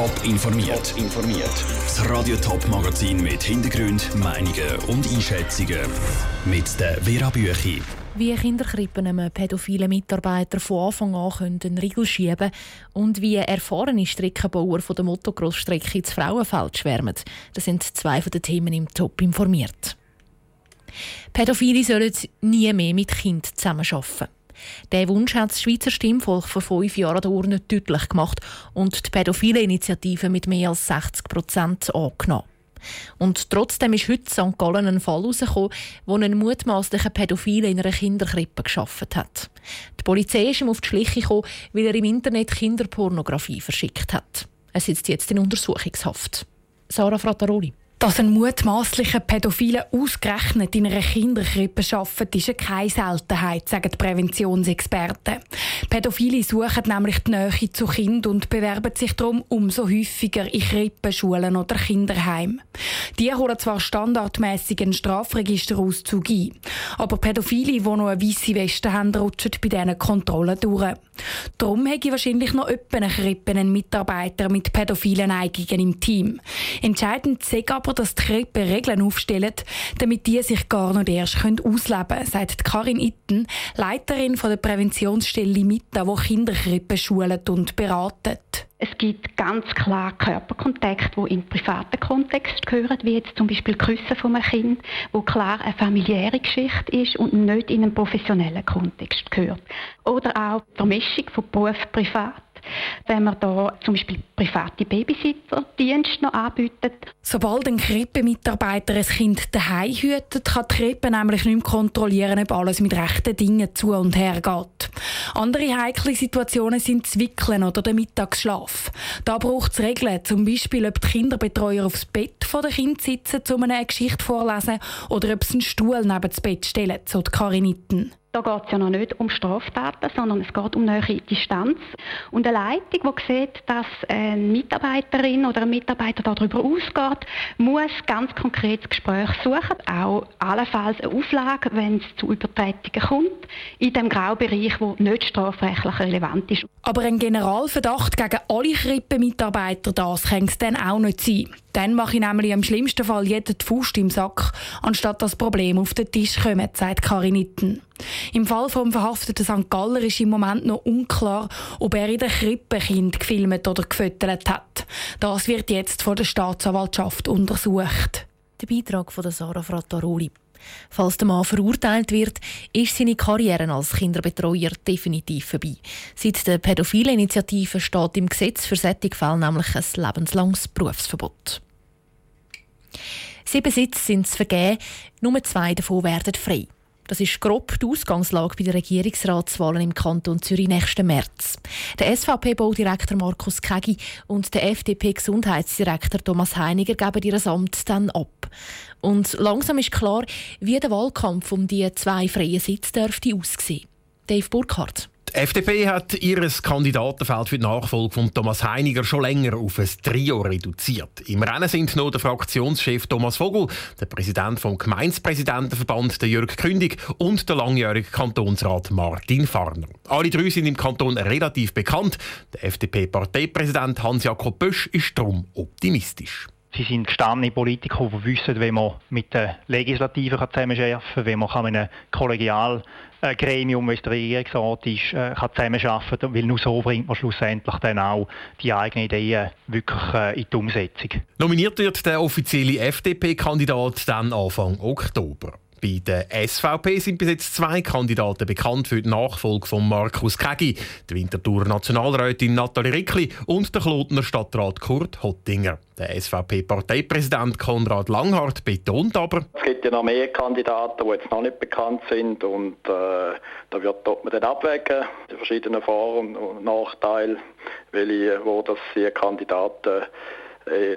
Top informiert. informiert. Das Radio Top Magazin mit Hintergrund, Meinungen und Einschätzungen mit der Vera Büchi. Wie Kinderkrippen einem pädophilen Mitarbeiter von Anfang an einen Riegel schieben können und wie erfahrene Streckenbauer von der Motocross-Strecke ins Frauenfeld schwärmen. Das sind zwei von den Themen im Top informiert. Pädophile sollen nie mehr mit Kind zusammenarbeiten. Der Wunsch hat das Schweizer Stimmvolk vor fünf Jahren der Urne deutlich gemacht und die pädophile Initiative mit mehr als 60 Prozent angenommen. Und trotzdem ist heute St. Gallen ein Fall herausgekommen, wo ein mutmaßlicher Pädophile in einer Kinderkrippe geschafft hat. Die Polizei ist ihm auf die Schliche gekommen, weil er im Internet Kinderpornografie verschickt hat. Er sitzt jetzt in Untersuchungshaft. Sarah Frattaroli. Dass ein mutmaßlicher Pädophile ausgerechnet in einer Kinderkrippe arbeitet, ist keine Seltenheit, sagen die Präventionsexperten. Pädophile suchen nämlich die Nähe zu Kind und bewerben sich darum umso häufiger in Krippenschulen oder Kinderheimen. Die holen zwar standardmäßig einen Strafregisterauszug ein, aber Pädophile, die noch eine weisse Weste haben, rutschen bei diesen Kontrollen durch. Darum habe wahrscheinlich noch etwa eine Krippe einen Mitarbeiter mit pädophilen Neigungen im Team. Entscheidend ist aber, dass die Krippe Regeln aufstellen, damit die sich gar nicht erst ausleben können, sagt Karin Itten, Leiterin der Präventionsstelle MITA, die Kinderkrippen schult und beratet. Es gibt ganz klar Körperkontakte, die in privaten Kontext gehören, wie jetzt zum Beispiel Küssen von einem Kind, wo klar eine familiäre Geschichte ist und nicht in einen professionellen Kontext gehört. Oder auch die Vermischung von Beruf Privat. Wenn man da zum Beispiel private Babysitterdienste noch anbietet. Sobald ein Krippe-Mitarbeiter ein Kind daheim hütet, kann die Krippe nämlich nicht mehr kontrollieren, ob alles mit rechten Dingen zu und her geht. Andere heikle Situationen sind das Wickeln oder der Mittagsschlaf. Da braucht es Regeln, zum Beispiel, ob die Kinderbetreuer aufs Bett der Kind sitzen, um eine Geschichte vorzulesen, oder ob sie einen Stuhl neben das Bett stellen, so die Kariniten. Da geht es ja noch nicht um Straftaten, sondern es geht um nähere Distanz. Und eine Leitung, die sieht, dass eine Mitarbeiterin oder ein Mitarbeiter darüber ausgeht, muss ganz konkret das Gespräch suchen, auch allenfalls eine Auflage, wenn es zu Übertretungen kommt, in dem Graubereich, der nicht strafrechtlich relevant ist. Aber ein Generalverdacht gegen alle Krippenmitarbeiter, das kann es dann auch nicht sein. Dann mache ich nämlich im schlimmsten Fall jeden Faust im Sack, anstatt das Problem auf den Tisch kommt, sagt Karin Itten. Im Fall vom verhafteten St. Galler ist im Moment noch unklar, ob er in der Krippe Kind gefilmt oder gefüttert hat. Das wird jetzt von der Staatsanwaltschaft untersucht. Der Beitrag von Sarah Frattaroli. Falls der Mann verurteilt wird, ist seine Karriere als Kinderbetreuer definitiv vorbei. Seit der pädophile Initiative steht im Gesetz für solche nämlich ein lebenslanges Berufsverbot. Sieben Sitze sind vergeben, nur zwei davon werden frei. Das ist grob die Ausgangslage bei den Regierungsratswahlen im Kanton Zürich nächsten März. Der SVP-Baudirektor Markus Kegi und der FDP-Gesundheitsdirektor Thomas Heiniger geben ihr Amt dann ab. Und langsam ist klar, wie der Wahlkampf um die zwei freien Sitze dürfte aussehen. Dave Burkhardt. Die FDP hat ihr Kandidatenfeld für die Nachfolge von Thomas Heiniger schon länger auf ein Trio reduziert. Im Rennen sind noch der Fraktionschef Thomas Vogel, der Präsident vom Gemeinspräsidentenverband Jörg Kündig und der langjährige Kantonsrat Martin Farner. Alle drei sind im Kanton relativ bekannt. Der FDP-Parteipräsident Hans-Jakob Bösch ist darum optimistisch. Sie sind gestandene Politiker, die wissen, wie man mit der Legislative zusammenarbeiten kann, wie man mit einem Kollegialgremium, wie es der Regierungsrat ist, äh, kann zusammenarbeiten kann, weil nur so bringt man schlussendlich dann auch die eigenen Ideen wirklich äh, in die Umsetzung. Nominiert wird der offizielle FDP-Kandidat dann Anfang Oktober. Bei der SVP sind bis jetzt zwei Kandidaten bekannt für die Nachfolge von Markus Kegi, die Winterthur Nationalrätin Nathalie Rickli und der Klotner Stadtrat Kurt Hottinger. Der SVP-Parteipräsident Konrad Langhardt betont aber, es gibt ja noch mehr Kandidaten, die jetzt noch nicht bekannt sind und äh, da wird man dann abwägen, die verschiedenen Vor- und Nachteile, welche, wo das die Kandidaten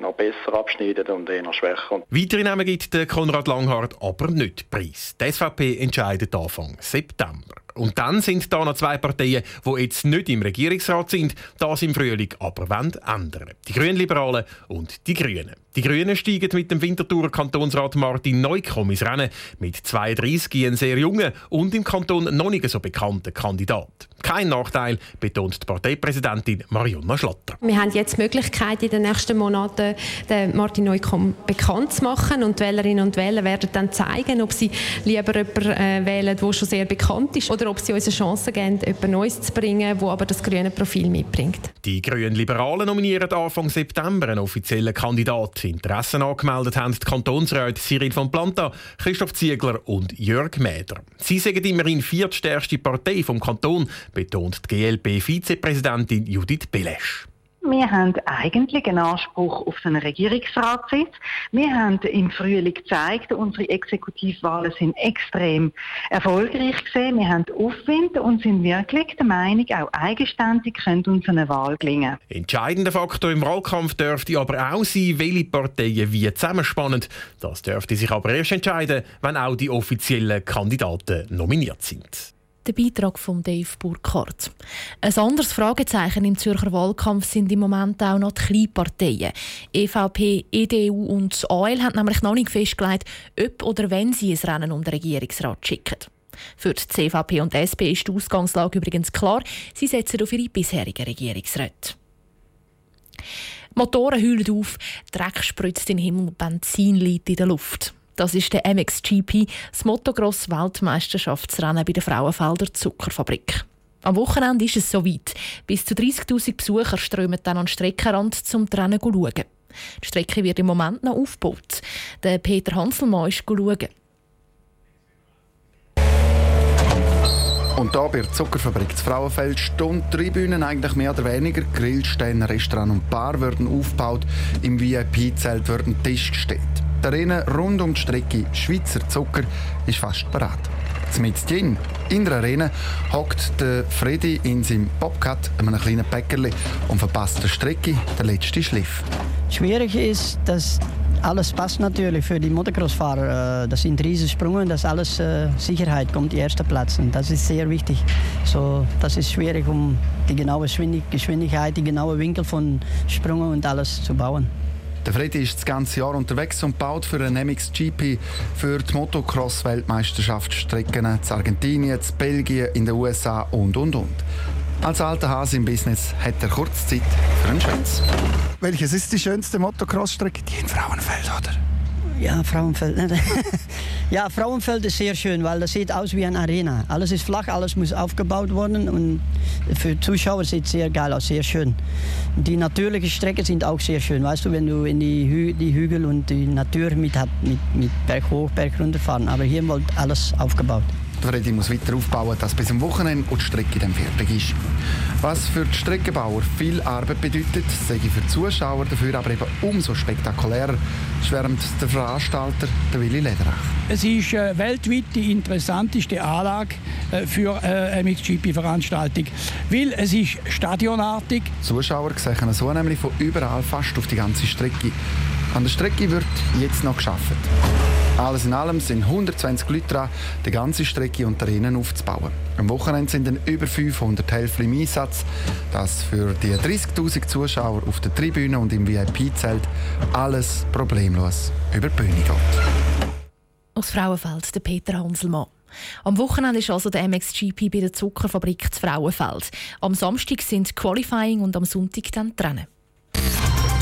noch besser abschneiden und eher schwächer. Weitere Namen gibt der Konrad Langhardt aber nicht preis. Die SVP entscheidet Anfang September. Und dann sind da noch zwei Parteien, die jetzt nicht im Regierungsrat sind, das im Frühling aber ändern. Die Grünliberalen und die Grünen. Die Grünen steigen mit dem Winterthurer Kantonsrat Martin Neukomm ins Rennen. Mit 32 ein sehr junger und im Kanton noch nicht so bekannter Kandidat. Kein Nachteil, betont die Parteipräsidentin Marionna Schlatter. Wir haben jetzt die Möglichkeit, in den nächsten Monaten den Martin Neukomm bekannt zu machen. Und Wählerinnen und Wähler werden dann zeigen, ob sie lieber jemanden äh, wählen, der schon sehr bekannt ist, oder ob sie uns eine Chance geben, jemand Neues zu bringen, der aber das grüne Profil mitbringt. Die Grünen Liberalen nominieren Anfang September einen offiziellen Kandidat. Interessen angemeldet haben die Kantonsräte Cyril von Planta, Christoph Ziegler und Jörg Mäder. Sie sagen immerhin viertstärkste Partei vom Kanton, betont die GLP-Vizepräsidentin Judith Belesch. Wir haben eigentlich einen Anspruch auf einen Regierungsratssitz. Wir haben im Frühling gezeigt, unsere Exekutivwahlen sind extrem erfolgreich gesehen. Wir haben Aufwind und sind wirklich der Meinung, auch eigenständig könnte uns eine Wahl gelingen. Entscheidender Faktor im Wahlkampf dürfte aber auch sein, welche Parteien wie zusammenspannen. Das dürfte sich aber erst entscheiden, wenn auch die offiziellen Kandidaten nominiert sind. Der Beitrag von Dave Burkhardt. Ein anderes Fragezeichen im Zürcher Wahlkampf sind im Moment auch noch die Kleinparteien. EVP, EDU und AL haben nämlich noch nicht festgelegt, ob oder wenn sie ein Rennen um den Regierungsrat schicken. Für die CVP und die SP ist die Ausgangslage übrigens klar. Sie setzen auf ihre bisherigen Regierungsräte. Motoren heulen auf, Dreck spritzt in den Himmel, Benzin liegt in der Luft. Das ist der MXGP, das Motocross-Weltmeisterschaftsrennen bei der Frauenfelder Zuckerfabrik. Am Wochenende ist es soweit. Bis zu 30.000 Besucher strömen dann an den Streckenrand zum Rennen schauen. Die Strecke wird im Moment noch aufgebaut. Der Peter Hanselmann ist schauen. Und hier bei der Zuckerfabrik zu Frauenfeld stehen Tribünen eigentlich mehr oder weniger. Grillstände, Restaurant und Bar werden aufgebaut. Im VIP-Zelt wird ein Tisch gestellt. Die Arena rund um die Strecke Schweizer Zucker ist fast bereit. Drin, in der Arena, hockt der Freddy in seinem Bobcat, einem kleinen Bäckerli, und verpasst der Strecke den letzten Schliff. Schwierig ist, dass alles passt natürlich für die Motocross-Fahrer. Äh, das sind Riesensprünge, dass alles äh, Sicherheit kommt, die erste Platz. Und das ist sehr wichtig. So, das ist schwierig, um die genaue Geschwindigkeit, die genaue Winkel von Sprüngen und alles zu bauen. Der Freddy ist das ganze Jahr unterwegs und baut für einen MXGP für die Motocross-Weltmeisterschaftsstrecken in Argentinien, in Belgien, in den USA und und und. Als alter Hase im Business hat er kurz Zeit für einen Schätz. Welches ist die schönste Motocross-Strecke? Die in Frauenfeld, oder? Ja, Frauenfeld. ja, Frauenfeld ist sehr schön, weil das sieht aus wie eine Arena. Alles ist flach, alles muss aufgebaut werden und für Zuschauer sieht es sehr geil aus, sehr schön. Die natürlichen Strecken sind auch sehr schön, weißt du, wenn du in die, Hü die Hügel und die Natur mit hat, mit, mit Berg hoch, Berg runter fahren. Aber hier wird alles aufgebaut. Freddy muss weiter aufbauen, dass bis zum Wochenende die Strecke dann fertig ist. Was für die Streckenbauer viel Arbeit bedeutet, sage ich für die Zuschauer dafür aber eben umso spektakulärer, schwärmt der Veranstalter der Willi Lederach. Es ist äh, weltweit die interessanteste Anlage äh, für äh, eine MXGP-Veranstaltung, weil es ist stadionartig. Zuschauer sehen so nämlich von überall fast auf die ganze Strecke. An der Strecke wird jetzt noch geschafft. Alles in allem sind 120 Leute dran, die ganze Strecke unter ihnen aufzubauen. Am Wochenende sind dann über 500 Helfer im Einsatz, dass für die 30.000 Zuschauer auf der Tribüne und im VIP-Zelt alles problemlos über die Bühne geht. Aus Frauenfeld, der Peter Hanselmann. Am Wochenende ist also der MXGP bei der Zuckerfabrik zu Frauenfeld. Am Samstag sind Qualifying und am Sonntag dann Trennen.